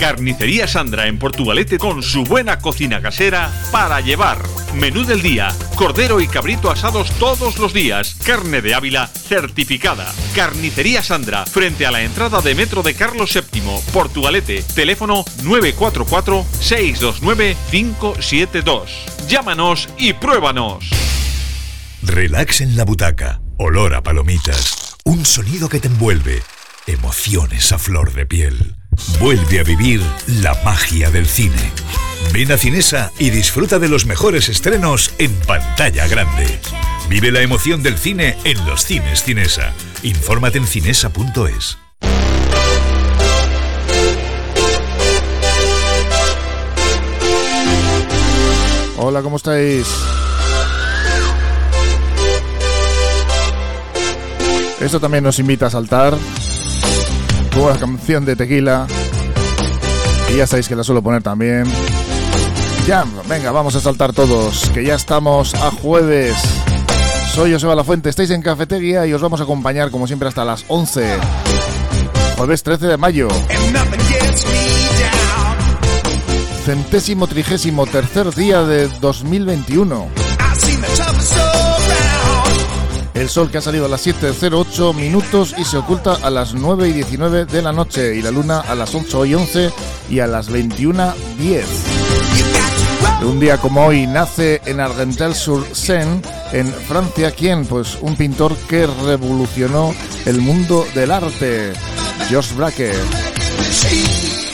Carnicería Sandra en Portugalete con su buena cocina casera para llevar. Menú del día, cordero y cabrito asados todos los días, carne de Ávila certificada. Carnicería Sandra, frente a la entrada de Metro de Carlos VII, Portugalete, teléfono 944-629-572. Llámanos y pruébanos. Relax en la butaca, olor a palomitas, un sonido que te envuelve, emociones a flor de piel. Vuelve a vivir la magia del cine. Ven a Cinesa y disfruta de los mejores estrenos en pantalla grande. Vive la emoción del cine en los cines Cinesa. Infórmate en cinesa.es. Hola, ¿cómo estáis? Esto también nos invita a saltar buena canción de tequila. Y ya sabéis que la suelo poner también. Ya, venga, vamos a saltar todos, que ya estamos a jueves. Soy Joseba La Fuente, estáis en Cafetería y os vamos a acompañar como siempre hasta las 11. Jueves 13 de mayo. Centésimo trigésimo tercer día de 2021. Sol que ha salido a las 7.08 minutos y se oculta a las 9 y 19 de la noche y la luna a las 11 y 11 y a las 21.10. Un día como hoy nace en Argentel-sur-Seine, en Francia, ¿quién? Pues un pintor que revolucionó el mundo del arte, Georges Braque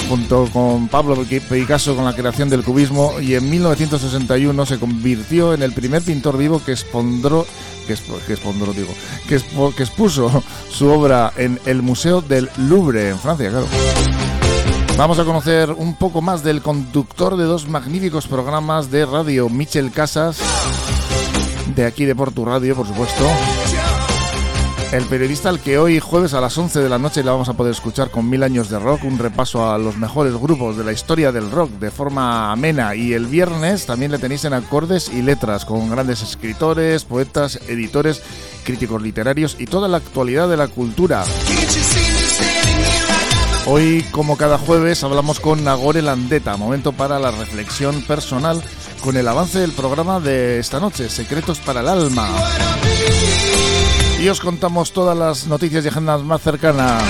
junto con Pablo Picasso con la creación del cubismo y en 1961 se convirtió en el primer pintor vivo que expondró que, digo, que, que expuso su obra en el Museo del Louvre en Francia, claro. Vamos a conocer un poco más del conductor de dos magníficos programas de radio, Michel Casas, de aquí de Portu Radio, por supuesto. El periodista al que hoy jueves a las 11 de la noche le vamos a poder escuchar con Mil Años de Rock, un repaso a los mejores grupos de la historia del rock de forma amena. Y el viernes también le tenéis en acordes y letras con grandes escritores, poetas, editores, críticos literarios y toda la actualidad de la cultura. Hoy, como cada jueves, hablamos con Nagore Landeta, momento para la reflexión personal con el avance del programa de esta noche, Secretos para el Alma y os contamos todas las noticias y agendas más cercanas.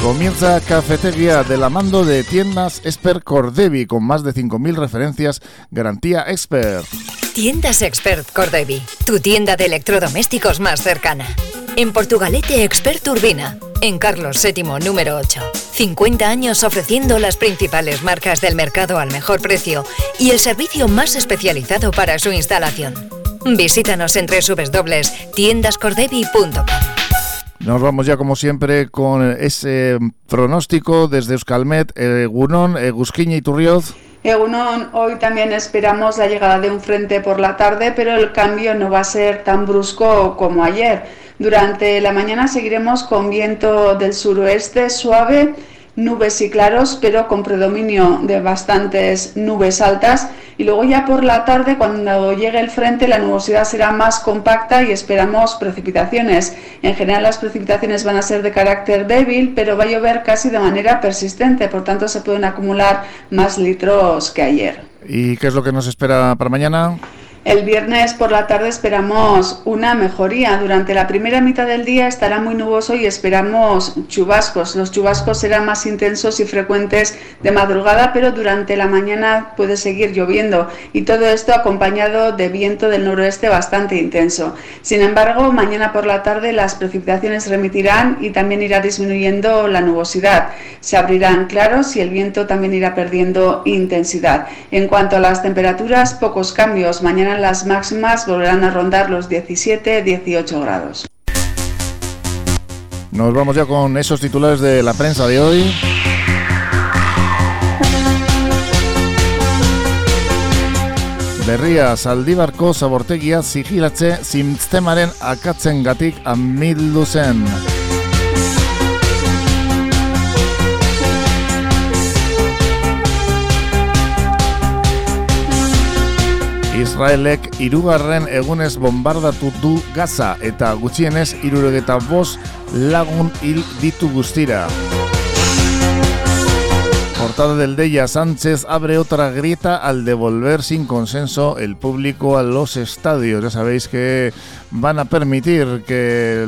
Comienza Cafetería de la mando de tiendas Expert Cordevi con más de 5.000 referencias, garantía Expert. Tiendas Expert Cordevi, tu tienda de electrodomésticos más cercana. En Portugalete Expert Urbina, en Carlos VII número 8. 50 años ofreciendo las principales marcas del mercado al mejor precio y el servicio más especializado para su instalación. Visítanos en www.tiendascordevi.com. Nos vamos ya como siempre con ese pronóstico desde Euskalmet, Gunón, Gusquiña y Turrioz. Egunon, hoy también esperamos la llegada de un frente por la tarde, pero el cambio no va a ser tan brusco como ayer. Durante la mañana seguiremos con viento del suroeste suave, nubes y claros, pero con predominio de bastantes nubes altas. Y luego ya por la tarde, cuando llegue el frente, la nubosidad será más compacta y esperamos precipitaciones. En general las precipitaciones van a ser de carácter débil, pero va a llover casi de manera persistente, por tanto se pueden acumular más litros que ayer. ¿Y qué es lo que nos espera para mañana? El viernes por la tarde esperamos una mejoría. Durante la primera mitad del día estará muy nuboso y esperamos chubascos. Los chubascos serán más intensos y frecuentes de madrugada, pero durante la mañana puede seguir lloviendo y todo esto acompañado de viento del noroeste bastante intenso. Sin embargo, mañana por la tarde las precipitaciones remitirán y también irá disminuyendo la nubosidad. Se abrirán claros y el viento también irá perdiendo intensidad. En cuanto a las temperaturas, pocos cambios. Mañana las máximas volverán a rondar los 17-18 grados. Nos vamos ya con esos titulares de la prensa de hoy. Berria Zaldibarko zabortegia sigilatze sistemaren akatzen gatik amildu zen. Israelek irugarren egunez bombardatu du Gaza eta gutxienez irurogeta bost lagun hil ditu guztira. Portada del Deya Sánchez abre otra grieta al devolver sin consenso el público a los estadios. Ya sabéis que van a permitir que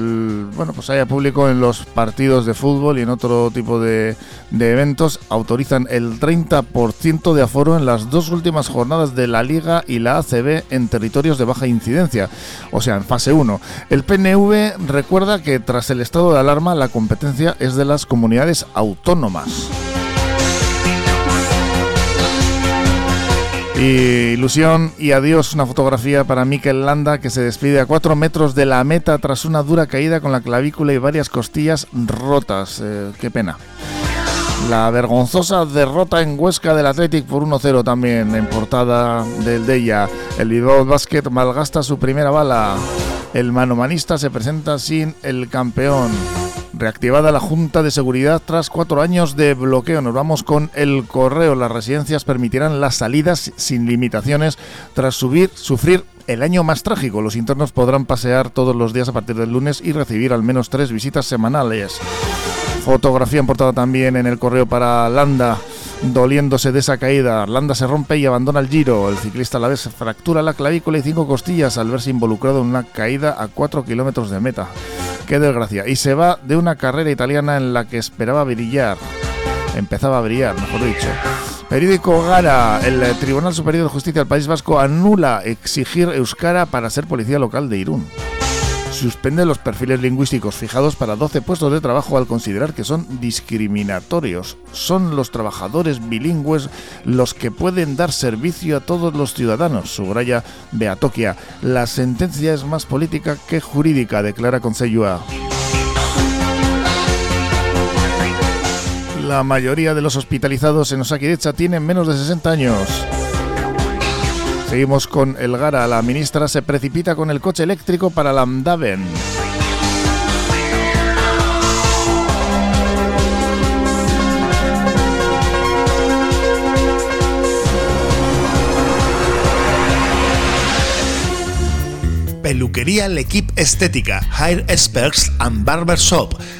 bueno, pues haya público en los partidos de fútbol y en otro tipo de, de eventos. Autorizan el 30% de aforo en las dos últimas jornadas de la Liga y la ACB en territorios de baja incidencia, o sea, en fase 1. El PNV recuerda que tras el estado de alarma la competencia es de las comunidades autónomas. Ilusión y adiós, una fotografía para Mikel Landa que se despide a cuatro metros de la meta tras una dura caída con la clavícula y varias costillas rotas. Eh, qué pena. La vergonzosa derrota en Huesca del Athletic por 1-0 también en portada del Deya. El Bilbao Basket malgasta su primera bala. El manomanista se presenta sin el campeón. Reactivada la Junta de Seguridad tras cuatro años de bloqueo. Nos vamos con el correo. Las residencias permitirán las salidas sin limitaciones tras subir, sufrir el año más trágico. Los internos podrán pasear todos los días a partir del lunes y recibir al menos tres visitas semanales. Fotografía importada también en el correo para Landa doliéndose de esa caída. Landa se rompe y abandona el giro. El ciclista a la vez fractura la clavícula y cinco costillas al verse involucrado en una caída a cuatro kilómetros de meta. Qué desgracia. Y se va de una carrera italiana en la que esperaba brillar. Empezaba a brillar, mejor dicho. Periódico Gara. El Tribunal Superior de Justicia del País Vasco anula exigir Euskara para ser policía local de Irún suspende los perfiles lingüísticos fijados para 12 puestos de trabajo al considerar que son discriminatorios. Son los trabajadores bilingües los que pueden dar servicio a todos los ciudadanos, subraya Beatokia. La sentencia es más política que jurídica, declara Consellua. La mayoría de los hospitalizados en Osakidecha tienen menos de 60 años. Seguimos con el Gara. La ministra se precipita con el coche eléctrico para Lamdaven. Peluquería L'Equipe Estética, Hair Experts and Barber Shop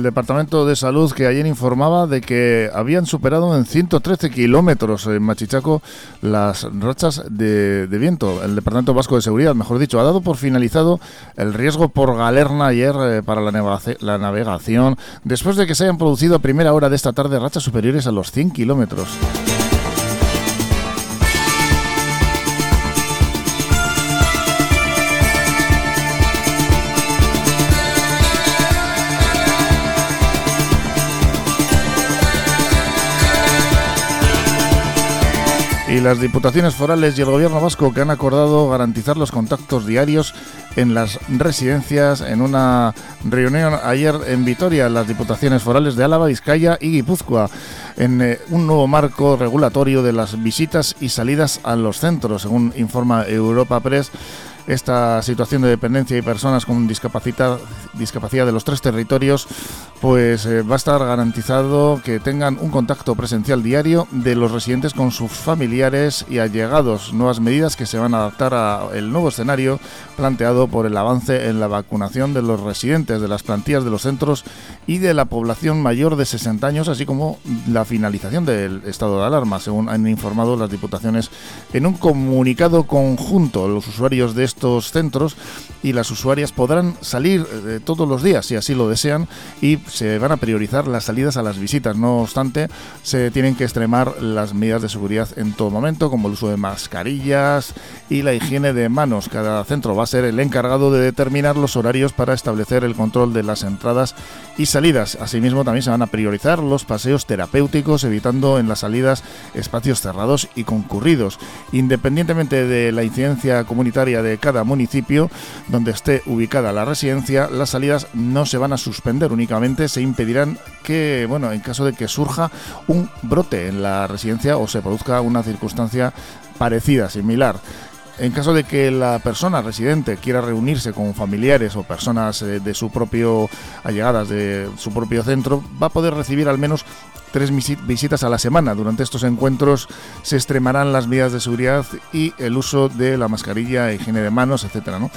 El Departamento de Salud que ayer informaba de que habían superado en 113 kilómetros en Machichaco las rachas de, viento. El Departamento Vasco de Seguridad, mejor dicho, ha dado por finalizado el riesgo por galerna ayer eh, para la, la navegación después de que se hayan producido a primera hora de esta tarde rachas superiores a los 100 kilómetros. Y las diputaciones forales y el gobierno vasco que han acordado garantizar los contactos diarios en las residencias en una reunión ayer en Vitoria, las diputaciones forales de Álava, Vizcaya y Guipúzcoa, en eh, un nuevo marco regulatorio de las visitas y salidas a los centros, según informa Europa Press. Esta situación de dependencia y personas con discapacidad, discapacidad de los tres territorios, pues eh, va a estar garantizado que tengan un contacto presencial diario de los residentes con sus familiares y allegados. Nuevas medidas que se van a adaptar al nuevo escenario planteado por el avance en la vacunación de los residentes de las plantillas de los centros y de la población mayor de 60 años, así como la finalización del estado de alarma, según han informado las diputaciones en un comunicado conjunto. Los usuarios de estos centros y las usuarias podrán salir eh, todos los días si así lo desean y se van a priorizar las salidas a las visitas. No obstante, se tienen que extremar las medidas de seguridad en todo momento, como el uso de mascarillas y la higiene de manos. Cada centro va a ser el encargado de determinar los horarios para establecer el control de las entradas y salidas. Asimismo, también se van a priorizar los paseos terapéuticos, evitando en las salidas espacios cerrados y concurridos. Independientemente de la incidencia comunitaria de cada municipio donde esté ubicada la residencia, las salidas no se van a suspender, únicamente se impedirán que, bueno, en caso de que surja un brote en la residencia o se produzca una circunstancia parecida, similar. En caso de que la persona residente quiera reunirse con familiares o personas eh, de su propio allegadas de su propio centro, va a poder recibir al menos tres visitas a la semana. Durante estos encuentros se extremarán las medidas de seguridad y el uso de la mascarilla, higiene de manos, etcétera, ¿no?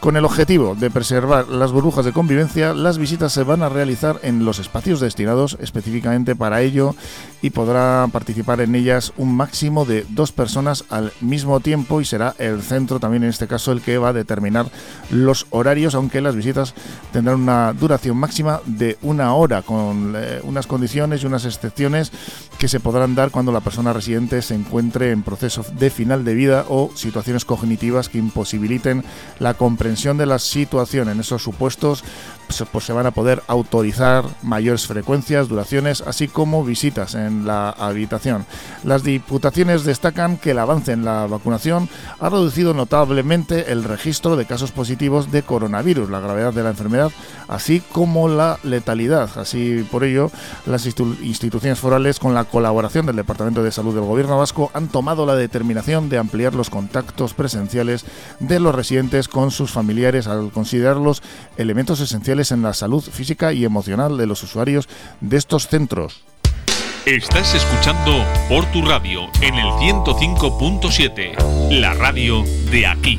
Con el objetivo de preservar las burbujas de convivencia, las visitas se van a realizar en los espacios destinados específicamente para ello y podrán participar en ellas un máximo de dos personas al mismo tiempo y será el centro también en este caso el que va a determinar los horarios, aunque las visitas tendrán una duración máxima de una hora con eh, unas condiciones y unas excepciones que se podrán dar cuando la persona residente se encuentre en proceso de final de vida o situaciones cognitivas que imposibiliten la comprensión de la situación en esos supuestos, pues, pues, se van a poder autorizar mayores frecuencias, duraciones, así como visitas en la habitación. Las diputaciones destacan que el avance en la vacunación ha reducido notablemente el registro de casos positivos de coronavirus, la gravedad de la enfermedad, así como la letalidad. Así por ello, las instituciones forales, con la colaboración del Departamento de Salud del Gobierno Vasco, han tomado la determinación de ampliar los contactos presenciales de los residentes con sus familiares al considerarlos elementos esenciales en la salud física y emocional de los usuarios de estos centros. Estás escuchando por tu radio en el 105.7, la radio de aquí.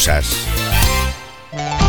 usas.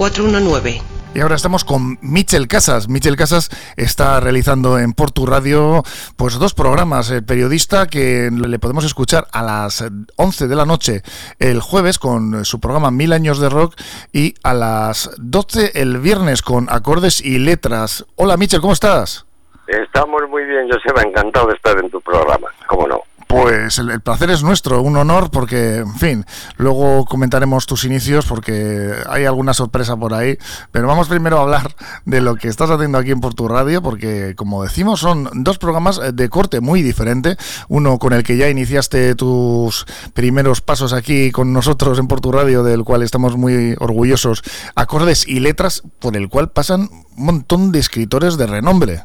419. Y ahora estamos con Michel Casas. Michel Casas está realizando en Portu Radio pues dos programas. El periodista que le podemos escuchar a las 11 de la noche el jueves con su programa Mil años de rock y a las 12 el viernes con acordes y letras. Hola Michel, ¿cómo estás? Estamos muy bien, yo se me ha encantado estar en tu programa, ¿cómo no? Pues el, placer es nuestro, un honor porque, en fin, luego comentaremos tus inicios porque hay alguna sorpresa por ahí, pero vamos primero a hablar de lo que estás haciendo aquí en Portu Radio porque, como decimos, son dos programas de corte muy diferente, uno con el que ya iniciaste tus primeros pasos aquí con nosotros en Portu Radio, del cual estamos muy orgullosos, acordes y letras por el cual pasan un montón de escritores de renombre.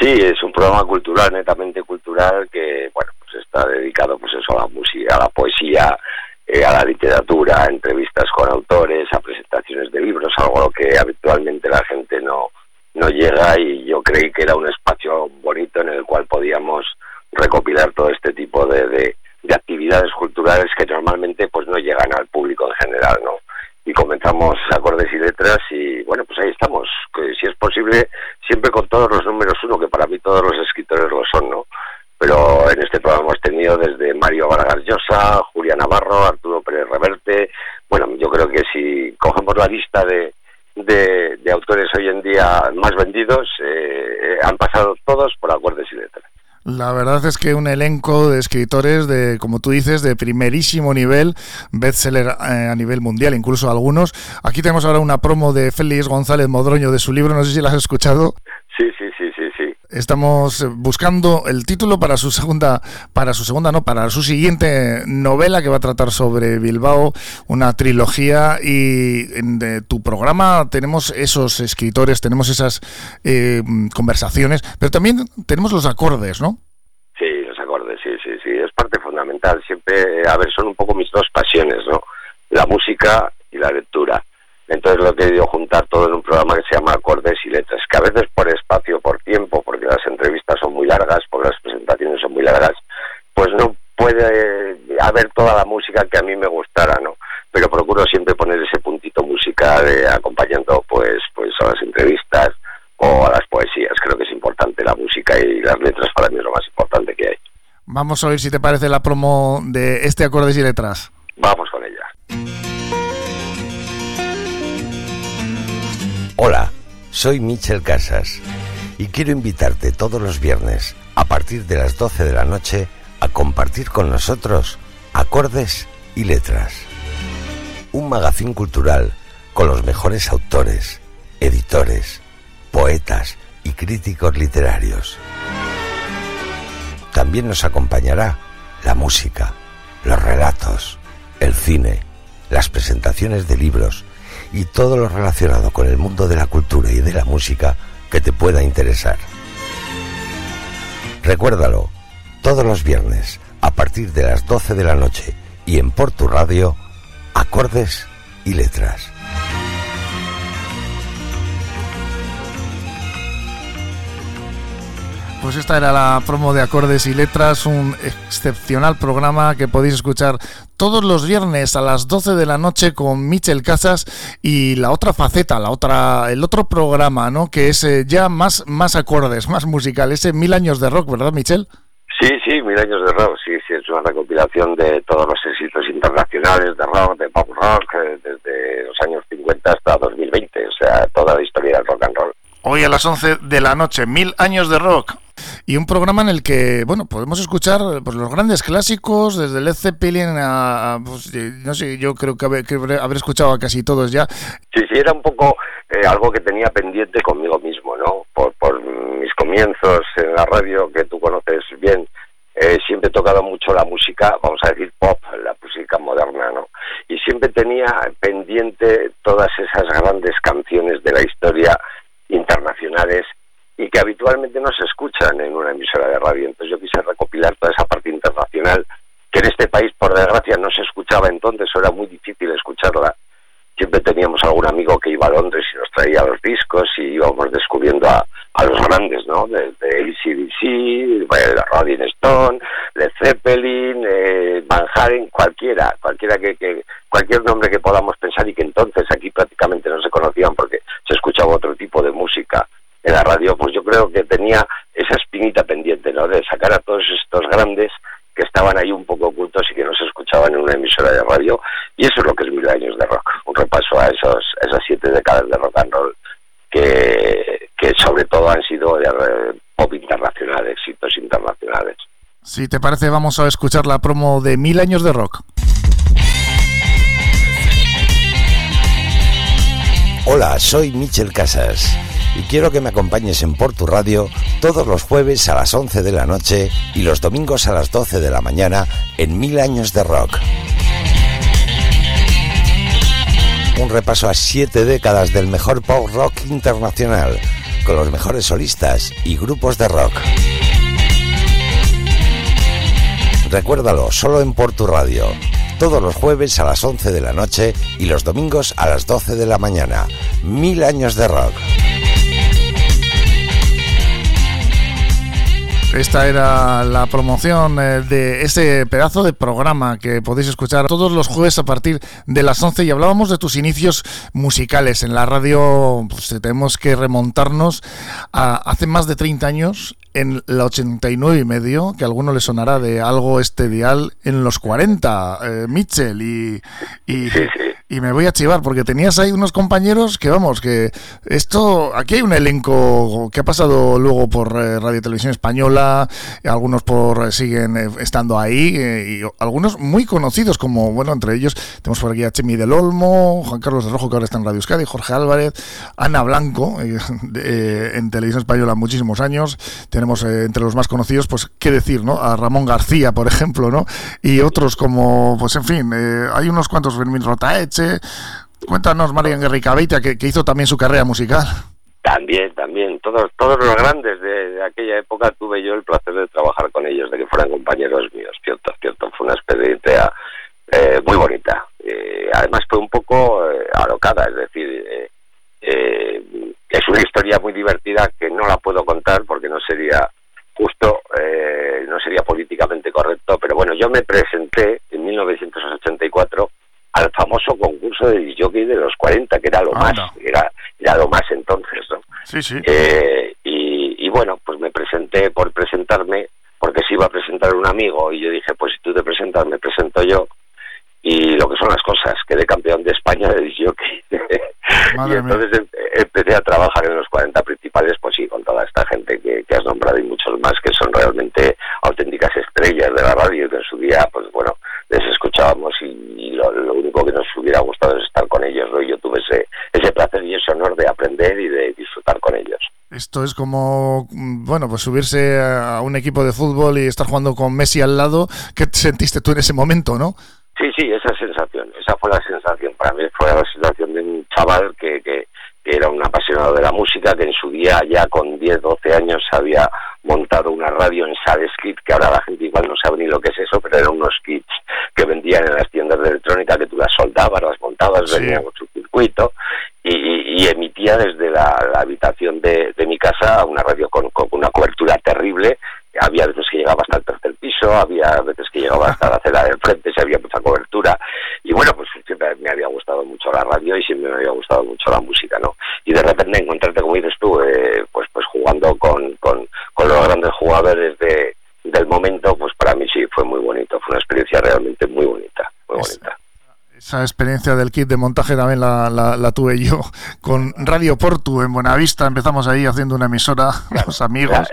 Sí, es programa cultural, netamente cultural, que bueno, pues está dedicado pues eso a la música, a la poesía, eh, a la literatura, a entrevistas con autores, a presentaciones de libros, algo que habitualmente la gente no, no llega y yo creí que era un espacio bonito en el cual podíamos recopilar todo este tipo de, de actividades culturales que normalmente pues no llegan al público en general, ¿no? Y comenzamos acordes y letras y bueno, pues ahí estamos, que si es posible, siempre con todos los números uno, que para mí todos los escritores lo son, ¿no? Pero en este programa hemos tenido desde Mario Vargas Llosa, Julia Navarro, Arturo Pérez Reverte, bueno, yo creo que si cogemos la lista de, de, autores hoy en día más vendidos, eh, han pasado todos por acordes y letras. La verdad es que un elenco de escritores de, como tú dices, de primerísimo nivel, bestseller eh, a nivel mundial, incluso algunos. Aquí tenemos ahora una promo de Félix González Modroño de su libro, no sé si la has escuchado. Sí, sí. Estamos buscando el título para su segunda, para su segunda, no, para su siguiente novela que va a tratar sobre Bilbao, una trilogía. Y en tu programa tenemos esos escritores, tenemos esas eh, conversaciones, pero también tenemos los acordes, ¿no? Sí, los acordes, sí, sí, sí. Es parte fundamental. Siempre, a ver, son un poco mis dos pasiones, ¿no? La música y la lectura. Entonces lo he querido juntar todo en un programa que se llama Acordes y Letras, que a veces por espacio, por tiempo, porque las entrevistas son muy largas, porque las presentaciones son muy largas, pues no puede haber toda la música que a mí me gustara, ¿no? Pero procuro siempre poner ese puntito música de, acompañando pues pues a las entrevistas o a las poesías. Creo que es importante la música y las letras para mí es lo más importante que hay. Vamos a ver si te parece la promo de este Acordes y Letras. Vamos con ella. Hola, soy Michel Casas y quiero invitarte todos los viernes a partir de las 12 de la noche a compartir con nosotros acordes y letras. Un magazín cultural con los mejores autores, editores, poetas y críticos literarios. También nos acompañará la música, los relatos, el cine, las presentaciones de libros, y todo lo relacionado con el mundo de la cultura y de la música que te pueda interesar. Recuérdalo, todos los viernes, a partir de las 12 de la noche y en Portu Radio, acordes y letras. Pues esta era la promo de acordes y letras, un excepcional programa que podéis escuchar todos los viernes a las 12 de la noche con Michel Casas y la otra faceta, la otra, el otro programa, ¿no? Que es eh, ya más, más acordes, más musical, ese Mil Años de Rock, ¿verdad, Michel? Sí, sí, Mil Años de Rock, sí, sí, es una recopilación de todos los éxitos internacionales de rock, de pop rock, eh, desde los años 50 hasta 2020, o sea, toda la historia del rock and roll. Hoy a las 11 de la noche, Mil Años de Rock y un programa en el que, bueno, podemos escuchar pues, los grandes clásicos, desde Led Zeppelin a, pues, no sé, yo creo que haber, escuchado a casi todos ya. Sí, sí, era un poco eh, algo que tenía pendiente conmigo mismo, ¿no? Por, mis comienzos en la radio, que tú conoces bien, eh, siempre he tocado mucho la música, vamos a decir pop, la música moderna, ¿no? Y siempre tenía pendiente todas esas grandes canciones de la historia internacionales y que habitualmente no se escuchan en una emisora de radio. Entonces yo quise recopilar toda esa parte internacional que en este país, por desgracia, no se escuchaba entonces, o era muy difícil escucharla. Siempre teníamos algún amigo que iba a Londres y nos traía los discos y íbamos descubriendo a, los grandes, ¿no? De, de ACDC, Stone, de Zeppelin, eh, Van Halen, cualquiera, cualquiera que, que, cualquier nombre que podamos pensar y que entonces aquí prácticamente no se conocían porque se escuchaba otro tipo de música en la radio, pues yo creo que tenía esa espinita pendiente, ¿no? De sacar a todos estos grandes que estaban ahí un poco ocultos y que no se escuchaban en una emisora de radio. Y eso es lo que es Mil Años de Rock, un repaso a esos, esas siete décadas de rock and roll que, que sobre todo han sido de pop internacional, éxitos internacionales. Si te parece, vamos a escuchar la promo de Mil Años de Rock. Hola, soy Michel Casas y quiero que me acompañes en Portu Radio todos los jueves a las 11 de la noche y los domingos a las 12 de la mañana en Mil Años de Rock. Un repaso a siete décadas del mejor pop rock internacional, con los mejores solistas y grupos de rock. Recuérdalo, solo en Portu Radio, todos los jueves a las 11 de la noche y los domingos a las 12 de la mañana. Mil años de rock. Esta era la promoción eh, de ese pedazo de programa que podéis escuchar todos los jueves a partir de las 11 y hablábamos de tus inicios musicales en la radio. Pues tenemos que remontarnos a hace más de 30 años en la 89 y medio, que a alguno le sonará de algo estedial en los 40, eh, Mitchell, y, y, y me voy a chivar porque tenías ahí unos compañeros que vamos, que esto, aquí hay un elenco que ha pasado luego por eh, Radio Televisión Española, algunos por eh, siguen eh, estando ahí y algunos muy conocidos como, bueno, entre ellos tenemos por aquí a Chemi del Olmo, Juan Carlos de Rojo que ahora está en Radio Euskadi, Jorge Álvarez, Ana Blanco en Televisión Española muchísimos años, tenemos entre los más conocidos, pues qué decir, ¿no? A Ramón García, por ejemplo, ¿no? Y otros como, pues en fin, hay unos cuantos, Fermín Rotaeche, Cuéntanos, Marian Guerrica que, que hizo también su carrera musical. También, también. Todos, todos los grandes de, aquella época tuve yo el placer de trabajar con ellos, de que fueran compañeros míos. Cierto, cierto. Fue una experiencia eh, muy bonita. Eh, además fue un poco eh, alocada, es decir, es una historia muy divertida que no la puedo contar porque no sería justo, no sería políticamente correcto, pero bueno, yo me presenté en 1984 al famoso concurso de jockey de los 40, que era lo más, era, era lo más entonces, ¿no? Sí. Eh, y, y, bueno, pues me presenté por presentarme, porque se iba a presentar un amigo, y yo dije, pues si tú te presentas, me presento yo, y lo que son las cosas, quedé campeón de España de jockey. y entonces em, empecé a trabajar en los 40 principales, pues sí, con toda esta gente que, que has nombrado y muchos más que son realmente auténticas estrellas de la radio, que en su día, pues bueno, les escuchábamos y, lo, único que nos hubiera gustado es estar con ellos. ¿no? Yo tuve ese, ese placer y ese honor de aprender y de disfrutar con ellos. Esto es como, mm, bueno, pues subirse a un equipo de fútbol y estar jugando con Messi al lado. ¿Qué sentiste tú en ese momento, no? Sí, sí, esa sensación, esa fue la sensación. Para mí fue la sensación de un chaval que, que, era un apasionado de la música, que en su día ya con 10, 12 años había montado una radio en Sadeskit, que ahora la gente igual no sabe ni lo que es eso, pero eran unos kits que vendían en las tiendas de electrónica que tú las soldabas, las montabas, venían con su circuito y, emitía desde la, habitación de, mi casa una radio con, una cobertura terrible. Había veces que llegaba hasta el tercer piso, había veces que llegaba hasta la acera del frente, se había mucha cobertura. Y bueno, pues siempre me había gustado mucho la radio y siempre me había gustado mucho la música, ¿no? Y de repente encontrarte, como dices tú, eh, pues, pues jugando con, con, con los grandes jugadores de, del momento, pues para mí sí fue muy bonito, fue una experiencia realmente muy bonita, muy bonita. Esa experiencia del kit de montaje también la, la, tuve yo con Radio Portu en Buenavista. Empezamos ahí haciendo una emisora, los amigos.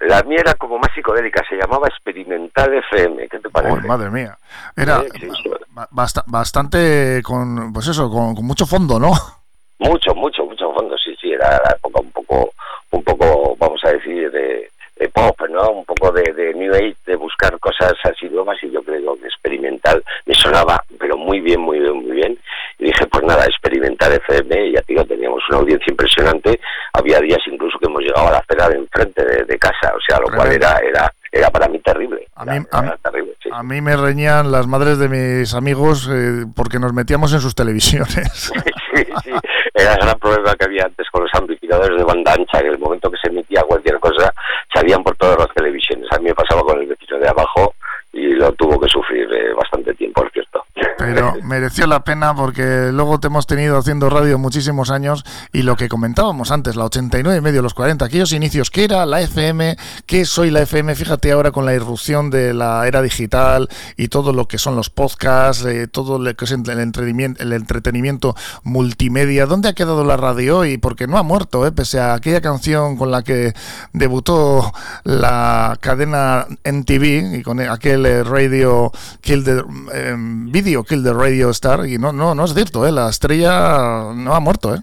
La, mía era como más psicodélica, se llamaba Experimental FM. ¿Qué te parece? madre mía. Era bastante con, pues eso, con, con, mucho fondo, ¿no? Mucho, mucho, mucho fondo, sí, sí. Era la época un poco, un poco, vamos a decir, de, de pop, ¿no? Un poco de, de, New Age, de buscar cosas así nuevas y yo creo que experimental me sonaba, pero muy bien, muy bien, muy bien. Y dije, pues nada, experimental FM, y ya digo, teníamos una audiencia impresionante. Había días incluso que hemos llegado a la acera de enfrente de, casa, o sea, lo cual era, era, era para mí terrible. A mí, a, mí me reñían las madres de mis amigos eh, porque nos metíamos en sus televisiones. sí, sí, era el gran problema que había antes con los amplificadores de banda ancha, que en el momento que se emitía cualquier cosa, salían por todas las televisiones. A mí me pasaba con el vecino de abajo y lo tuvo que sufrir eh, bastante tiempo, es cierto. Pero mereció la pena porque luego te hemos tenido haciendo radio muchísimos años y lo que comentábamos antes, la 89 y medio, los 40, aquellos inicios, ¿qué era la FM? ¿Qué soy la FM? Fíjate ahora con la irrupción de la era digital y todo lo que son los podcasts, eh, todo lo que es el entretenimiento, el entretenimiento multimedia. ¿Dónde ha quedado la radio hoy? Porque no ha muerto, ¿eh? pese a aquella canción con la que debutó la cadena NTV y con aquel eh, radio Kill the Video Kill the Radio Star y no, no, no es cierto, ¿eh? la estrella no ha muerto. ¿eh?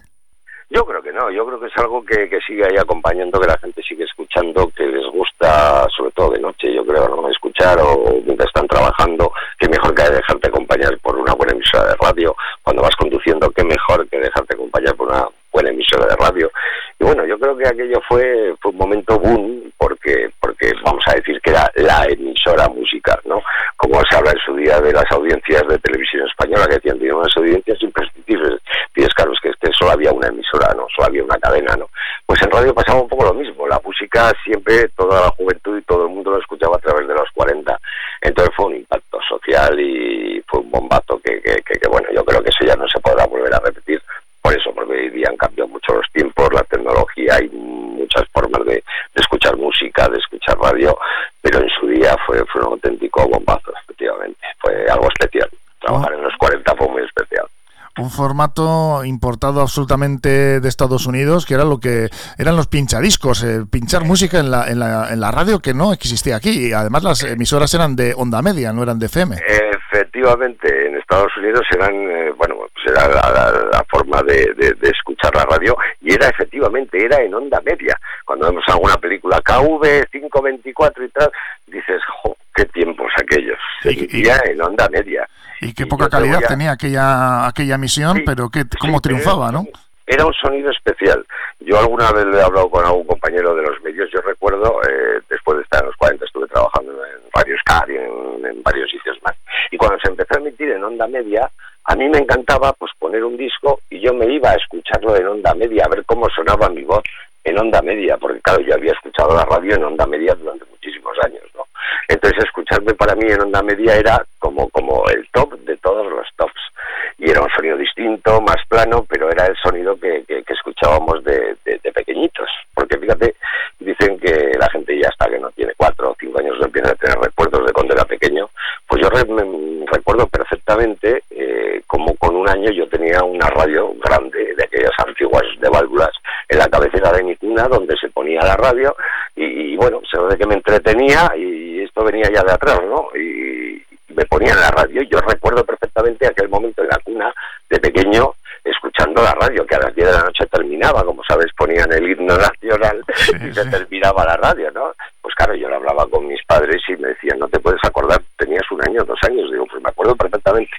Yo creo que no, yo creo que es algo que, que sigue ahí acompañando, que la gente sigue escuchando, que les gusta, sobre todo de noche, yo creo, no escuchar o mientras están trabajando, que mejor que dejarte acompañar por una buena emisora de radio. Cuando vas conduciendo, qué mejor que dejarte acompañar por una buena emisora de radio. Y bueno, yo creo que aquello fue, fue un momento boom, porque, porque vamos a decir que era la emisora musical, ¿no? Como se habla en su día de las audiencias de televisión española, que decían, tienen unas audiencias imprescindibles. Tienes, claro, que esté solo había una emisora, no solo había una cadena, ¿no? Pues en radio pasaba un poco lo mismo, la música siempre, toda la juventud y todo el mundo lo escuchaba a través de los 40, entonces fue un impacto social y fue un bombazo que, que, que, bueno, yo creo que eso ya no se podrá volver a repetir, por eso, porque hoy día han cambiado mucho los tiempos, la tecnología y muchas formas de, de escuchar música, de escuchar radio, pero en su día fue, fue un auténtico bombazo, efectivamente, fue algo especial. Trabajar en los 40 fue muy especial un formato importado absolutamente de Estados Unidos, que era lo que eran los pinchadiscos, eh, pinchar música en la, en, la, en la radio que no existía aquí. Y además las emisoras eran de onda media, no eran de FM. Efectivamente, en Estados Unidos eran, eh, bueno, pues era la, forma de, de, escuchar la radio y era efectivamente, era en onda media. Cuando vemos alguna película KV 524 y tal, dices, jo, qué tiempos aquellos. Se en onda media. Y qué poca calidad tenía aquella aquella misión, pero que cómo triunfaba, ¿no? Era un sonido especial. Yo alguna vez le he hablado con algún compañero de los medios, yo recuerdo, eh, después de estar en los 40, estuve trabajando en varios CAR y en, varios sitios más. Y cuando se empezó a emitir en onda media, a mí me encantaba pues poner un disco y yo me iba a escucharlo en onda media, a ver cómo sonaba mi voz en onda media, porque claro, yo había escuchado la radio en onda media durante muchísimos años. Entonces escucharme para mí en onda media era como, como el top de todos los tops. Y era un sonido distinto, más plano, pero era el sonido que, que, escuchábamos de, pequeñitos. Porque fíjate, dicen que la gente ya hasta que no tiene cuatro o cinco años no empieza a tener recuerdos de cuando era pequeño. Pues yo recuerdo perfectamente eh, como con un año yo tenía una radio grande de aquellas antiguas de válvulas en la cabecera de mi cuna donde se ponía la radio y, y bueno, se ve que me entretenía y de atrás, ¿no? Y, me ponía en la radio. Yo recuerdo perfectamente aquel momento en la cuna de pequeño escuchando la radio, que a las 10 de la noche terminaba, como sabes, ponían el himno nacional y se terminaba la radio, ¿no? Pues claro, yo le hablaba con mis padres y me decían, no te puedes acordar, tenías un año, dos años, digo, pues me acuerdo perfectamente,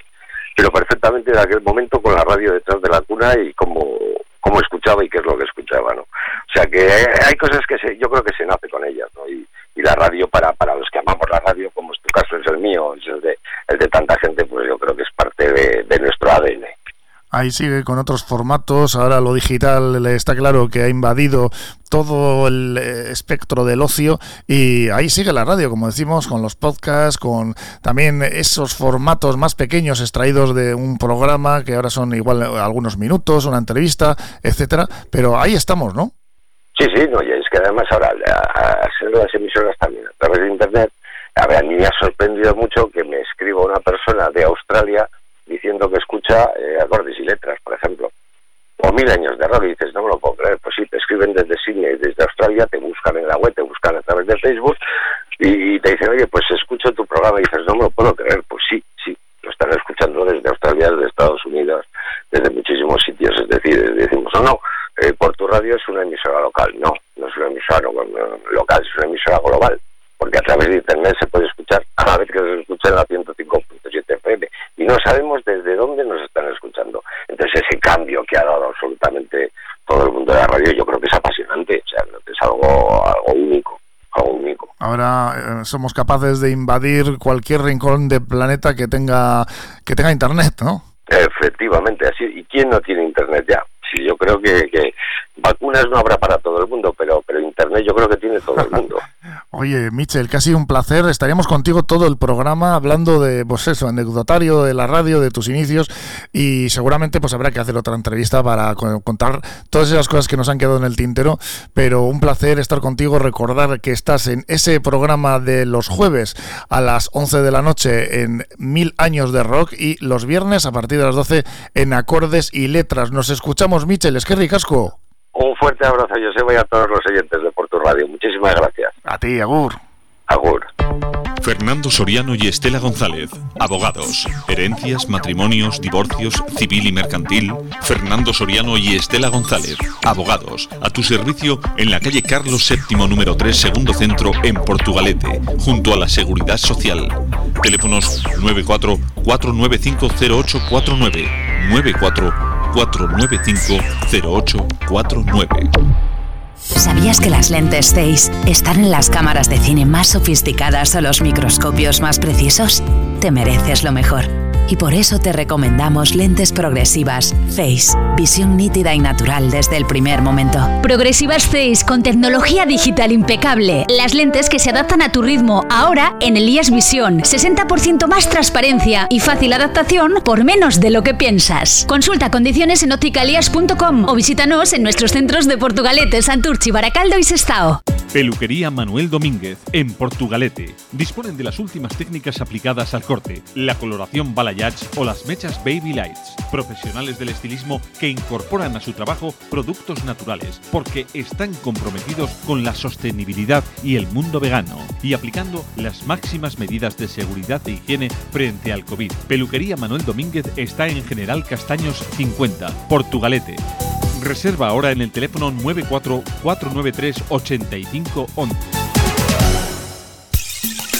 pero perfectamente de aquel momento con la radio detrás de la cuna y cómo, cómo escuchaba y qué es lo que escuchaba, ¿no? O sea que hay cosas que se, yo creo que se nace con ellas, ¿no? Y, y la radio para, para los que amamos la radio, como es tu caso, es el mío, es el de, el de tanta gente, pues yo creo que es parte de, nuestro ADN. Ahí sigue con otros formatos, ahora lo digital está claro que ha invadido todo el eh, espectro del ocio y ahí sigue la radio, como decimos, con los podcasts, con también esos formatos más pequeños extraídos de un programa que ahora son igual algunos minutos, una entrevista, etcétera, pero ahí estamos, ¿no? Sí, sí, no, y es que además ahora, a, ser las emisoras también a través de Internet, a mí me ha sorprendido mucho que me escriba una persona de Australia diciendo que escucha eh, acordes y letras, por ejemplo, o mil años de rock, y dices, no me lo puedo creer, pues sí, te escriben desde Sydney, desde Australia, te buscan en la web, te buscan a través de Facebook, y, te dicen, oye, pues escucho tu programa, y dices, no me lo puedo creer, pues sí, sí, lo están escuchando desde Australia, desde Estados Unidos, desde muchísimos sitios, es decir, decimos, no, no, eh, por tu radio es una emisora local. No, no es una emisora local, es una emisora global. Porque a través de Internet se puede escuchar a la vez que se escucha en la 105.7 FM. Y no sabemos desde dónde nos están escuchando. Entonces ese cambio que ha dado absolutamente todo el mundo de la radio yo creo que es apasionante. O sea, es algo, algo único. Algo único. Ahora eh, somos capaces de invadir cualquier rincón del planeta que tenga que tenga internet, ¿no? Efectivamente, así. ¿Y quién no tiene internet ya? sí, yo creo que, que, vacunas no habrá para todo el mundo, pero, pero Internet yo creo que tiene todo el mundo. Oye, Michel, sido un placer. Estaríamos contigo todo el programa hablando de, pues eso, anecdotario, de la radio, de tus inicios y seguramente pues habrá que hacer otra entrevista para contar todas esas cosas que nos han quedado en el tintero, pero un placer estar contigo, recordar que estás en ese programa de los jueves a las 11 de la noche en Mil Años de Rock y los viernes a partir de las 12 en Acordes y Letras. Nos escuchamos, Michel, es que ricasco. Un fuerte abrazo, José, y a todos los oyentes de Porto Radio. Muchísimas gracias. A ti, Agur. Agur. Fernando Soriano y Estela González, abogados, herencias, matrimonios, divorcios, civil y mercantil. Fernando Soriano y Estela González, abogados, a tu servicio en la calle Carlos VII, número 3, segundo centro, en Portugalete, junto a la Seguridad Social. Teléfonos 94 495 0849 94 495-0849. ¿Sabías que las lentes Zeiss están en las cámaras de cine más sofisticadas o los microscopios más precisos? Te mereces lo mejor. Y por eso te recomendamos lentes progresivas Face, visión nítida y natural desde el primer momento. Progresivas Face con tecnología digital impecable. Las lentes que se adaptan a tu ritmo ahora en Elías Visión. 60% más transparencia y fácil adaptación por menos de lo que piensas. Consulta condiciones en opticalias.com o visítanos en nuestros centros de Portugalete, Santurchi, Baracaldo y Sestao. Peluquería Manuel Domínguez, en Portugalete. Disponen de las últimas técnicas aplicadas al corte, la coloración o las mechas baby lights. Profesionales del estilismo que incorporan a su trabajo productos naturales, porque están comprometidos con la sostenibilidad y el mundo vegano, y aplicando las máximas medidas de seguridad e higiene frente al COVID. Peluquería Manuel Domínguez está en General Castaños 50, Portugalete. Reserva ahora en el teléfono 944938511.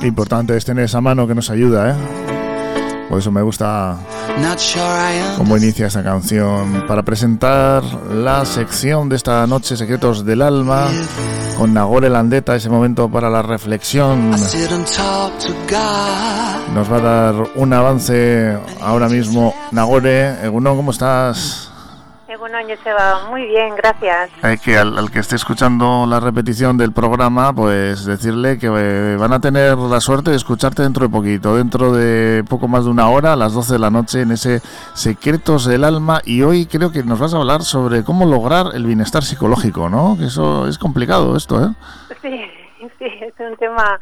Qué importante es tener esa mano que nos ayuda, ¿eh? Por eso me gusta cómo inicia esta canción. Para presentar la sección de esta noche, Secretos del Alma, con Nagore Landeta, ese momento para la reflexión. Nos va a dar un avance ahora mismo. Nagore, Egunon, ¿cómo estás? Bueno, va muy bien, gracias. Hay que al, que esté escuchando la repetición del programa, pues decirle que eh, van a tener la suerte de escucharte dentro de poquito, dentro de poco más de una hora, a las 12 de la noche, en ese Secretos del Alma. Y hoy creo que nos vas a hablar sobre cómo lograr el bienestar psicológico, ¿no? Que eso es complicado esto, ¿eh? Sí, sí, es un tema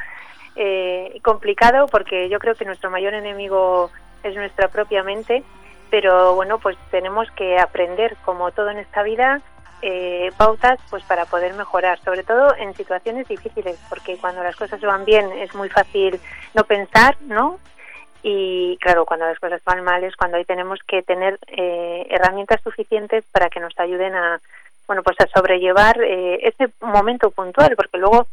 eh, complicado porque yo creo que nuestro mayor enemigo es nuestra propia mente pero bueno, pues tenemos que aprender, como todo en esta vida, eh, pautas pues para poder mejorar, sobre todo en situaciones difíciles, porque cuando las cosas van bien es muy fácil no pensar, ¿no? Y claro, cuando las cosas van mal es cuando ahí tenemos que tener eh, herramientas suficientes para que nos ayuden a, bueno, pues a sobrellevar eh, ese momento puntual, porque luego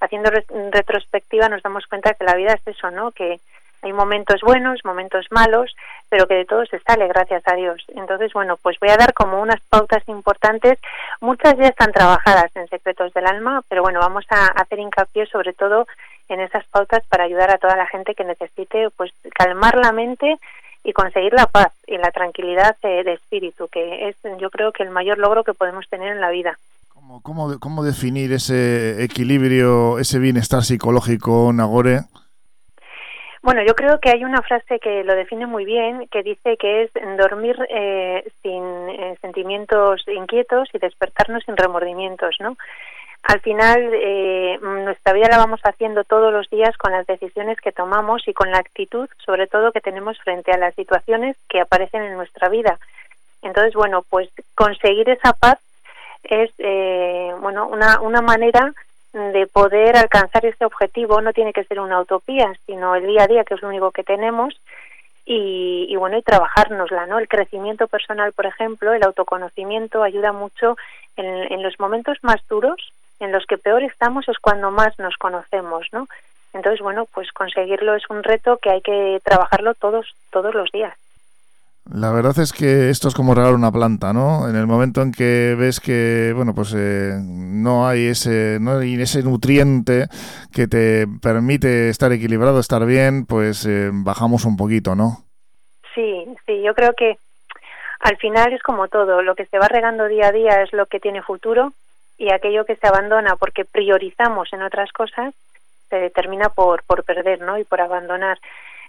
haciendo retrospectiva nos damos cuenta que la vida es eso, ¿no? Que hay momentos buenos, momentos malos, pero que de todo se sale, gracias a Dios. Entonces, bueno, pues voy a dar como unas pautas importantes. Muchas ya están trabajadas en Secretos del Alma, pero bueno, vamos a hacer hincapié sobre todo en esas pautas para ayudar a toda la gente que necesite pues calmar la mente y conseguir la paz y la tranquilidad de, espíritu, que es yo creo que el mayor logro que podemos tener en la vida. ¿Cómo, cómo, cómo definir ese equilibrio, ese bienestar psicológico, Nagore? Bueno, yo creo que hay una frase que lo define muy bien, que dice que es dormir eh, sin eh, sentimientos inquietos y despertarnos sin remordimientos, ¿no? Al final, eh, nuestra vida la vamos haciendo todos los días con las decisiones que tomamos y con la actitud, sobre todo, que tenemos frente a las situaciones que aparecen en nuestra vida. Entonces, bueno, pues conseguir esa paz es, bueno, una, una manera de poder alcanzar este objetivo no tiene que ser una utopía, sino el día a día, que es lo único que tenemos, y, bueno, y trabajárnosla, ¿no? El crecimiento personal, por ejemplo, el autoconocimiento ayuda mucho en, en los momentos más duros, en los que peor estamos es cuando más nos conocemos, ¿no? Entonces, bueno, pues conseguirlo es un reto que hay que trabajarlo todos, todos los días. La verdad es que esto es como regar una planta, ¿no? En el momento en que ves que, bueno, pues eh, no hay ese, no hay ese nutriente que te permite estar equilibrado, estar bien, pues eh, bajamos un poquito, ¿no? Sí, sí, yo creo que al final es como todo, lo que se va regando día a día es lo que tiene futuro y aquello que se abandona porque priorizamos en otras cosas se determina por, por perder, ¿no? Y por abandonar.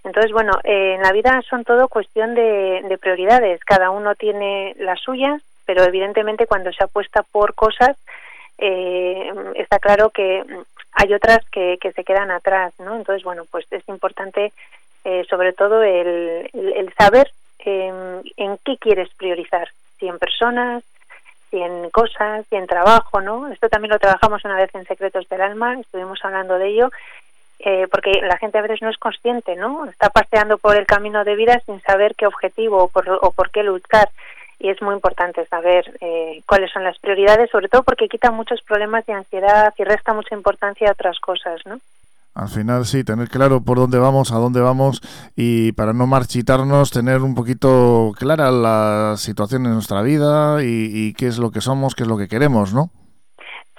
Entonces, bueno, eh, en la vida son todo cuestión de, prioridades. Cada uno tiene las suyas, pero evidentemente cuando se apuesta por cosas, eh, está claro que hay otras que, que se quedan atrás, ¿no? Entonces, bueno, pues es importante eh, sobre todo el, el, saber em, en qué quieres priorizar, si en personas, si en cosas, si en trabajo, ¿no? Esto también lo trabajamos una vez en Secretos del Alma, estuvimos hablando de ello eh, porque la gente a veces no es consciente, ¿no? Está paseando por el camino de vida sin saber qué objetivo o por, o por qué luchar. Y es muy importante saber eh, cuáles son las prioridades, sobre todo porque quita muchos problemas de ansiedad y resta mucha importancia a otras cosas, ¿no? Al final sí, tener claro por dónde vamos, a dónde vamos y para no marchitarnos, tener un poquito clara la situación en nuestra vida y, qué es lo que somos, qué es lo que queremos, ¿no?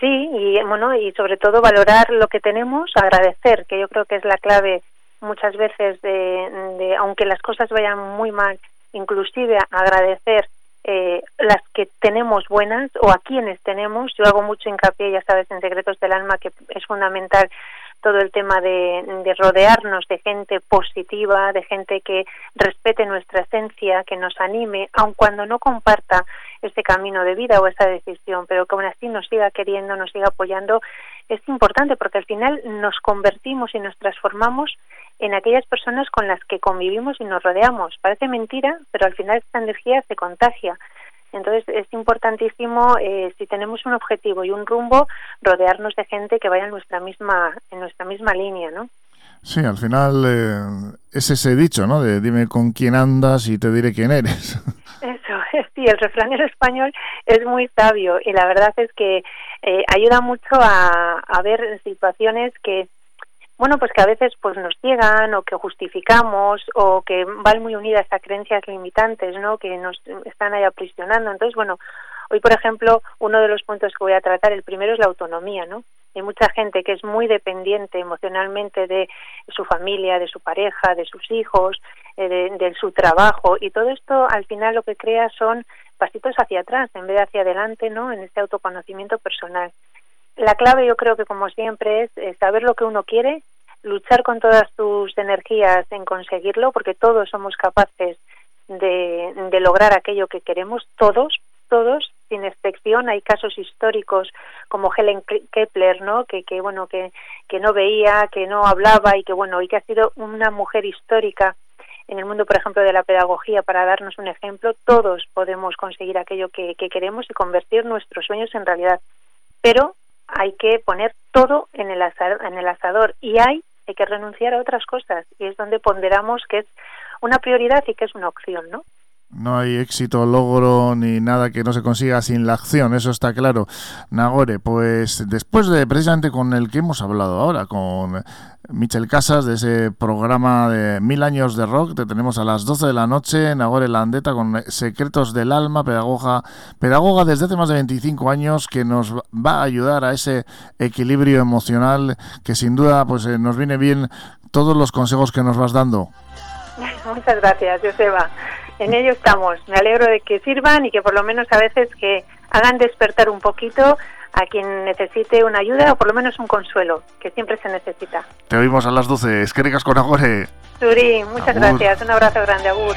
Sí, y bueno, y sobre todo valorar lo que tenemos, agradecer, que yo creo que es la clave muchas veces de, de aunque las cosas vayan muy mal, inclusive agradecer eh, las que tenemos buenas o a quienes tenemos. Yo hago mucho hincapié, ya sabes, en Secretos del Alma, que es fundamental todo el tema de, rodearnos de gente positiva, de gente que respete nuestra esencia, que nos anime, aun cuando no comparta ese camino de vida o esa decisión, pero que aún así nos siga queriendo, nos siga apoyando, es importante porque al final nos convertimos y nos transformamos en aquellas personas con las que convivimos y nos rodeamos. Parece mentira, pero al final esta energía se contagia. Entonces es importantísimo, eh, si tenemos un objetivo y un rumbo, rodearnos de gente que vaya en nuestra misma, en nuestra misma línea, ¿no? Sí, al final eh, es ese dicho, ¿no? De dime con quién andas y te diré quién eres. Eso, sí, el refranero español es muy sabio y la verdad es que eh, ayuda mucho a, a ver situaciones que bueno, pues que a veces pues nos llegan o que justificamos o que van muy unidas a creencias limitantes, ¿no? Que nos están ahí aprisionando. Entonces, bueno, hoy, por ejemplo, uno de los puntos que voy a tratar, el primero es la autonomía, ¿no? Hay mucha gente que es muy dependiente emocionalmente de su familia, de su pareja, de sus hijos, eh, de, de su trabajo y todo esto al final lo que crea son pasitos hacia atrás en vez de hacia adelante, ¿no? En este autoconocimiento personal la clave yo creo que como siempre es, saber lo que uno quiere, luchar con todas tus energías en conseguirlo, porque todos somos capaces de, de lograr aquello que queremos, todos, todos, sin excepción. Hay casos históricos como Helen Kepler, ¿no? Que, que bueno, que, que no veía, que no hablaba y que bueno, y que ha sido una mujer histórica en el mundo, por ejemplo, de la pedagogía, para darnos un ejemplo, todos podemos conseguir aquello que, que queremos y convertir nuestros sueños en realidad. Pero hay que poner todo en el, asador, en el asador y hay, hay que renunciar a otras cosas y es donde ponderamos que es una prioridad y que es una opción, ¿no? No hay éxito, logro ni nada que no se consiga sin la acción, eso está claro. Nagore, pues después de precisamente con el que hemos hablado ahora, con Michel Casas, de ese programa de Mil Años de Rock, te tenemos a las 12 de la noche, Nagore Landeta con Secretos del Alma, pedagoga, pedagoga desde hace más de 25 años, que nos va a ayudar a ese equilibrio emocional que sin duda pues eh, nos viene bien todos los consejos que nos vas dando. Muchas gracias, Joseba en ello estamos. Me alegro de que sirvan y que por lo menos a veces que hagan despertar un poquito a quien necesite una ayuda o por lo menos un consuelo, que siempre se necesita. Te oímos a las 12. Es que con Agore. Suri, muchas gracias. Un abrazo grande, Agur.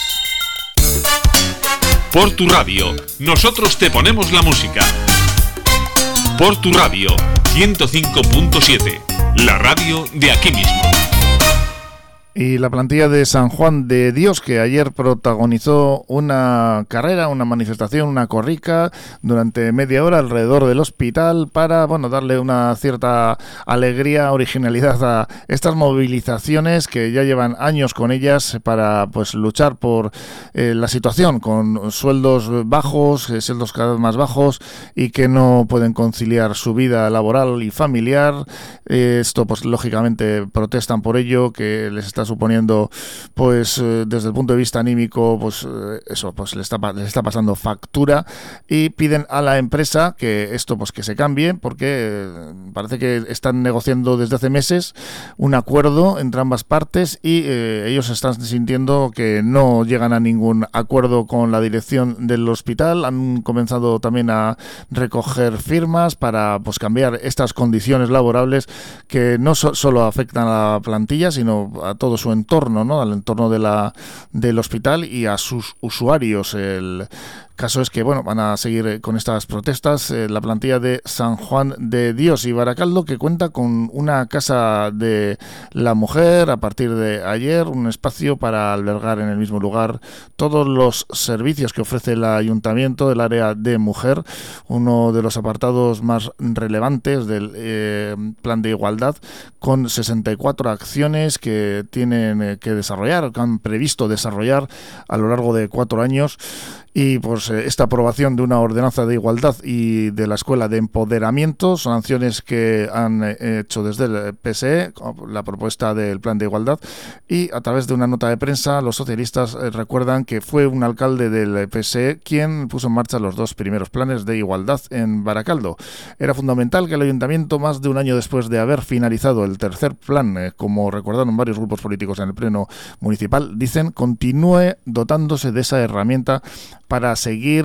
Por tu radio, nosotros te ponemos la música. Por tu radio, 105.7, la radio de aquí mismo. Y la plantilla de San Juan de Dios, que ayer protagonizó una carrera, una manifestación, una corrica durante media hora alrededor del hospital para bueno darle una cierta alegría, originalidad a estas movilizaciones que ya llevan años con ellas para pues luchar por eh, la situación con sueldos bajos, eh, sueldos cada vez más bajos y que no pueden conciliar su vida laboral y familiar. Esto pues lógicamente protestan por ello, que les está suponiendo, pues eh, desde el punto de vista anímico, pues eh, eso, pues le está, le está pasando factura y piden a la empresa que esto pues que se cambie porque parece que están negociando desde hace meses un acuerdo entre ambas partes y ellos están sintiendo que no llegan a ningún acuerdo con la dirección del hospital, han comenzado también a recoger firmas para pues cambiar estas condiciones laborables que no solo afectan a la plantilla, sino a todo su entorno, ¿no? al entorno de la, del hospital y a sus usuarios. El, caso es que bueno van a seguir eh, con estas protestas eh, la plantilla de San Juan de Dios y Baracaldo que cuenta con una casa de la mujer a partir de ayer un espacio para albergar en el mismo lugar todos los servicios que ofrece el ayuntamiento del área de mujer uno de los apartados más relevantes del eh, plan de igualdad con 64 acciones que tienen que desarrollar que han previsto desarrollar a lo largo de cuatro años y pues eh, esta aprobación de una ordenanza de igualdad y de la escuela de empoderamiento son acciones que han eh, hecho desde el PSE, la propuesta del plan de igualdad, y a través de una nota de prensa los socialistas eh, recuerdan que fue un alcalde del PSE quien puso en marcha los dos primeros planes de igualdad en Baracaldo. Era fundamental que el ayuntamiento, más de un año después de haber finalizado el tercer plan, como recordaron varios grupos políticos en el pleno municipal, dicen continúe dotándose de esa herramienta para seguir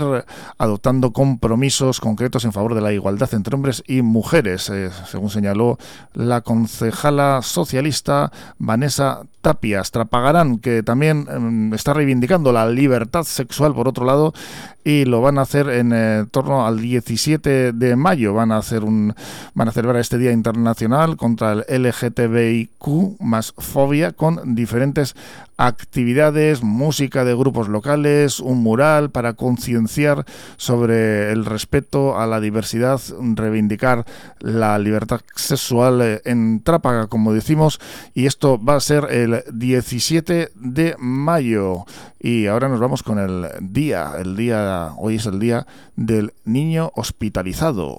adoptando compromisos concretos en favor de la igualdad entre hombres y mujeres, eh, según señaló la concejala socialista Vanessa Tapias. Trapagarán, que también em, está reivindicando la libertad sexual, por otro lado, y lo van a hacer en eh, torno al 17 de mayo. Van a hacer un van a celebrar este Día Internacional contra el LGTBIQ más fobia con diferentes actividades, música de grupos locales, un mural para concienciar sobre el respeto a la diversidad, reivindicar la libertad sexual eh, en Trápaga, como decimos, y esto va a ser el 17 de mayo. Y ahora nos vamos con el día, el día, hoy es el día del niño hospitalizado.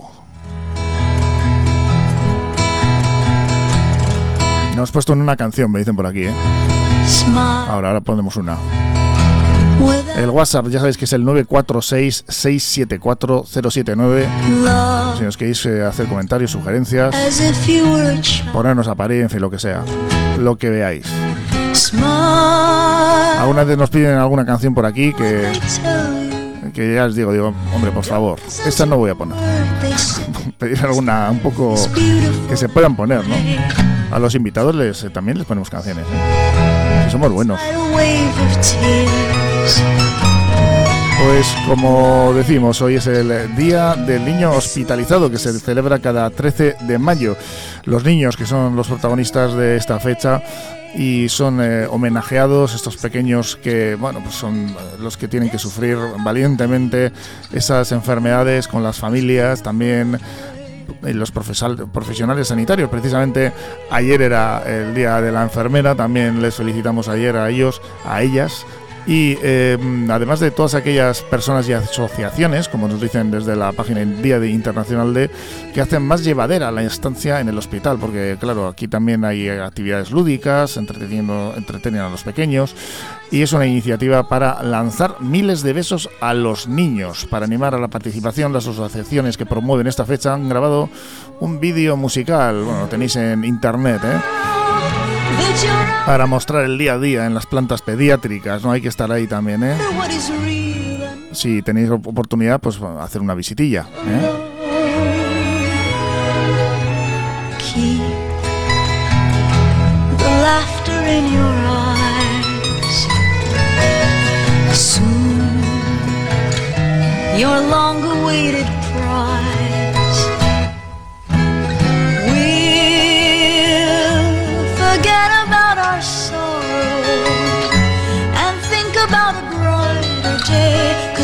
Nos hemos puesto en una canción, me dicen por aquí, ¿eh? Ahora, ahora ponemos una. El WhatsApp, ya sabéis que es el 946-674-079. Si nos queréis eh, hacer comentarios, sugerencias, ponernos a parir, en fin, lo que sea. Lo que veáis. Alguna vez nos piden alguna canción por aquí que, que ya os digo, digo, hombre, por favor, esta no voy a poner. Pedir alguna un poco que se puedan poner, ¿no? A los invitados les, eh, también les ponemos canciones. ¿eh? Si somos buenos. Pues como decimos, hoy es el Día del Niño Hospitalizado que se celebra cada 13 de mayo. Los niños que son los protagonistas de esta fecha y son eh, homenajeados estos pequeños que bueno pues son los que tienen que sufrir valientemente esas enfermedades con las familias también los profesionales sanitarios. Precisamente ayer era el día de la enfermera, también les felicitamos ayer a ellos, a ellas, y eh, además de todas aquellas personas y asociaciones, como nos dicen desde la página Día Internacional de, que hacen más llevadera la estancia en el hospital, porque claro, aquí también hay actividades lúdicas, entreteniendo, entretienen a los pequeños, y es una iniciativa para lanzar miles de besos a los niños. Para animar a la participación, las asociaciones que promueven esta fecha han grabado un vídeo musical, bueno, lo tenéis en internet, ¿eh? Para mostrar el día a día en las plantas pediátricas. No hay que estar ahí también, ¿eh? Si tenéis oportunidad, pues hacer una visitilla. ¿eh?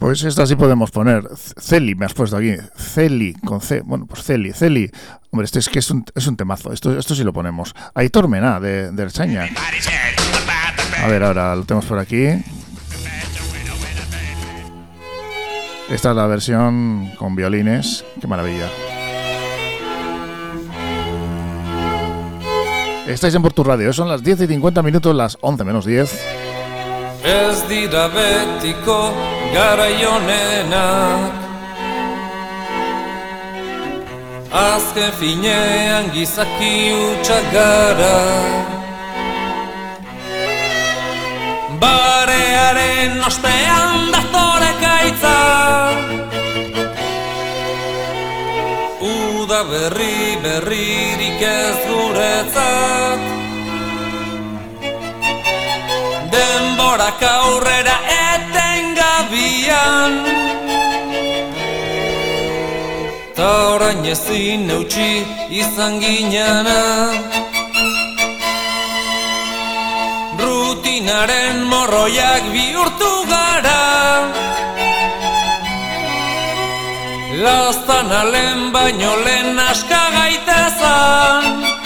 Pues esta sí podemos poner. Celi, me has puesto aquí. Celi, con C. Bueno, pues Celi, Celi. Hombre, este es que es un, es un temazo. Esto, esto sí lo ponemos. Aitor Mená, de, de Erchaña. A ver, ahora lo tenemos por aquí. Esta es la versión con violines. Qué maravilla. Estáis en Portu Radio. Son las 10 y 50 minutos, las 11 menos 10. Ez dira betiko garaionenak Azken finean gizaki utxak gara. Barearen ostean dazore kaitza Uda berri berririk ez guretzat denborak aurrera eten gabian Ta orain ezin neutxi izan ginana Rutinaren morroiak bihurtu gara. Lastan alen baino lehen aska gaitezan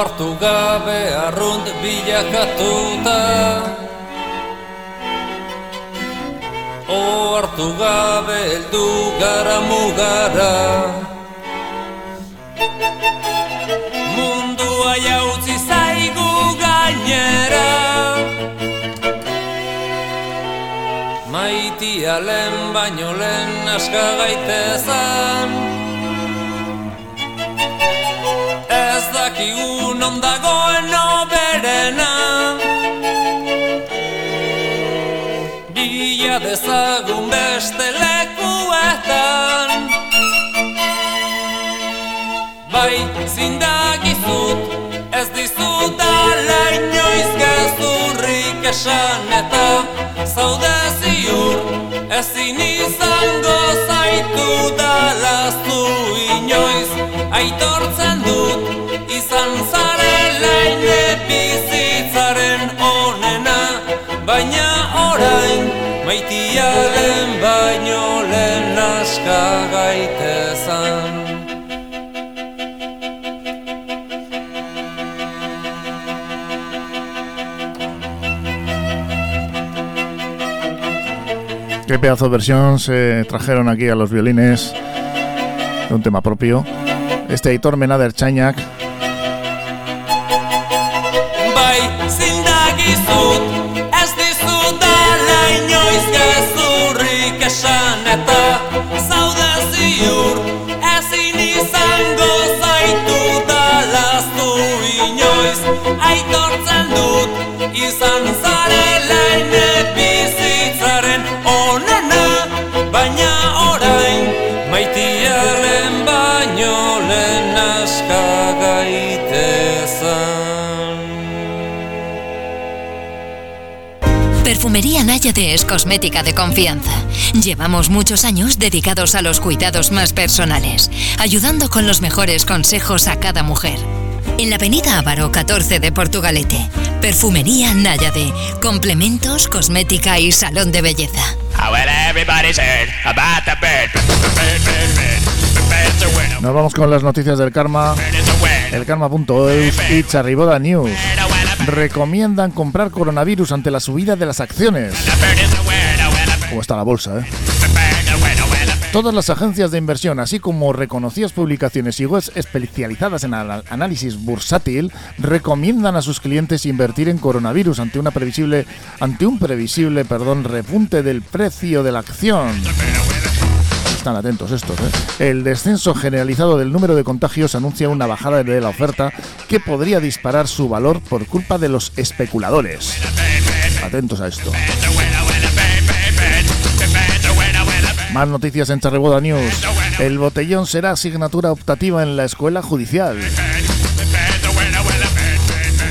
hartu gabe arrunt bilakatuta. O hartu gabe eldu gara mugara. Mundua jautzi zaigu gainera. Maitia lehen baino lehen aska gaitezan Ez dakigu non dagoen oberena Bila dezagun beste lekuetan. Bai zindagizut ez dizut ala inoiz gezurrik esan eta Zaude ziur ezin izango zaitu inoiz Aitortzen dut izan zarela ine bizitzaren onena Baina orain maitialen baino lehen aska gaitezan Qué pedazo de versión se trajeron aquí a los violines de un tema propio. Este Aitor Menader Chañac. Perfumería Náyade es cosmética de confianza. Llevamos muchos años dedicados a los cuidados más personales, ayudando con los mejores consejos a cada mujer. En la avenida Ávaro 14 de Portugalete, Perfumería Náyade, complementos, cosmética y salón de belleza. Nos vamos con las noticias del karma. El y Charriboda News recomiendan comprar coronavirus ante la subida de las acciones. ¿Cómo está la bolsa, eh? Todas las agencias de inversión, así como reconocidas publicaciones y webs especializadas en análisis bursátil, recomiendan a sus clientes invertir en coronavirus ante una previsible ante un previsible, perdón, repunte del precio de la acción. Están atentos estos. ¿eh? El descenso generalizado del número de contagios anuncia una bajada de la oferta que podría disparar su valor por culpa de los especuladores. Atentos a esto. Más noticias en Charreboda News. El botellón será asignatura optativa en la escuela judicial.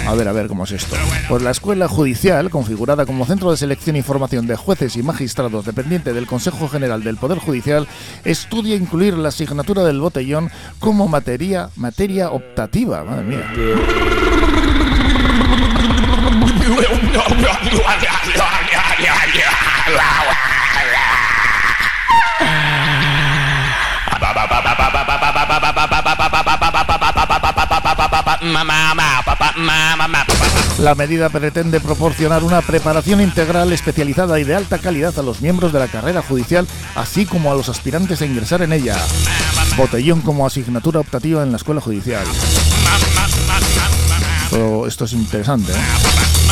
A ver, a ver cómo es esto. Pues la escuela judicial, configurada como centro de selección y formación de jueces y magistrados dependiente del Consejo General del Poder Judicial, estudia incluir la asignatura del botellón como materia, materia optativa. Madre mía. La medida pretende proporcionar una preparación integral especializada y de alta calidad a los miembros de la carrera judicial, así como a los aspirantes a ingresar en ella. Botellón como asignatura optativa en la escuela judicial. Esto, es interesante. ¿eh?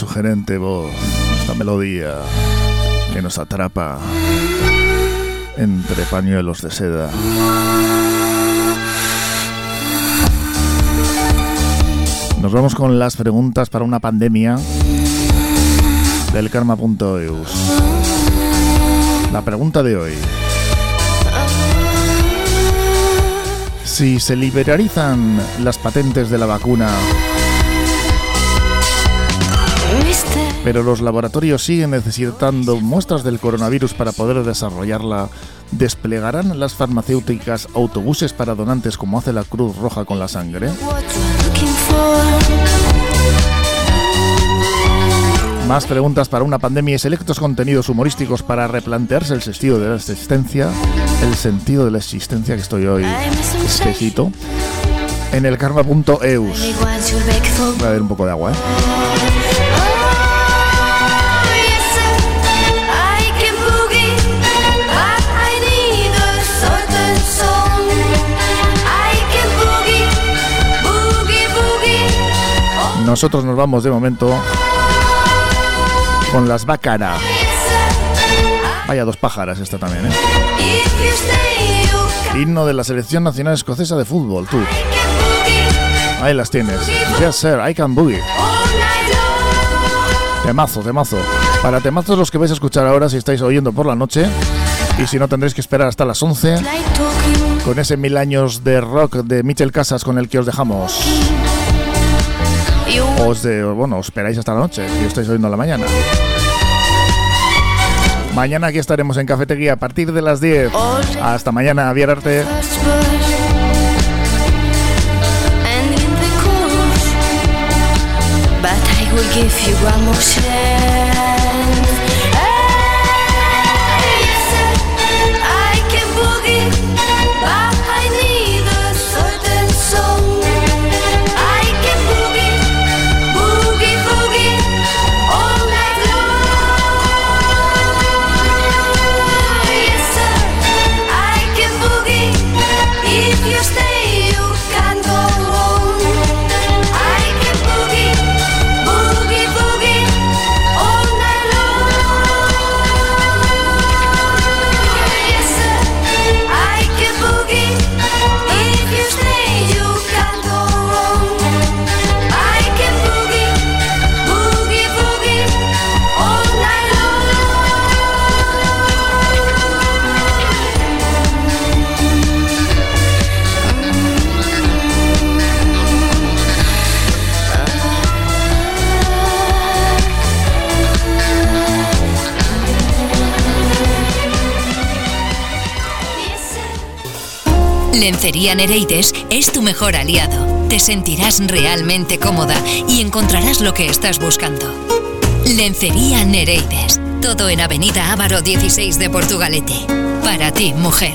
Sugerente voz, esta melodía que nos atrapa entre pañuelos de seda. Nos vamos con las preguntas para una pandemia del karma.eus. La pregunta de hoy. Si se liberalizan las patentes de la vacuna pero los laboratorios siguen necesitando muestras del coronavirus para poder desarrollarla. ¿Desplegarán las farmacéuticas autobuses para donantes como hace la Cruz Roja con la sangre? Más preguntas para una pandemia y selectos contenidos humorísticos para replantearse el sentido de la existencia, el sentido de la existencia que estoy hoy espesito, en el karma.eus. Voy a ver un poco de agua, ¿eh? Nosotros nos vamos de momento con las Bacara. Vaya dos pájaras esta también, ¿eh? Himno de la Selección Nacional Escocesa de Fútbol, tú. Ahí las tienes. Yes, sir, I can boogie. Temazo, temazo. Para temazos los que vais a escuchar ahora si estáis oyendo por la noche. Y si no, tendréis que esperar hasta las 11 con ese mil años de rock de Michel Casas con el que os dejamos. Os, de, bueno, os esperáis hasta la noche, si estáis oyendo la mañana. Mañana aquí estaremos en Cafetería a partir de las 10. Hasta mañana, Vierarte. Lencería Nereides es tu mejor aliado. Te sentirás realmente cómoda y encontrarás lo que estás buscando. Lencería Nereides. Todo en Avenida Ávaro 16 de Portugalete. Para ti, mujer.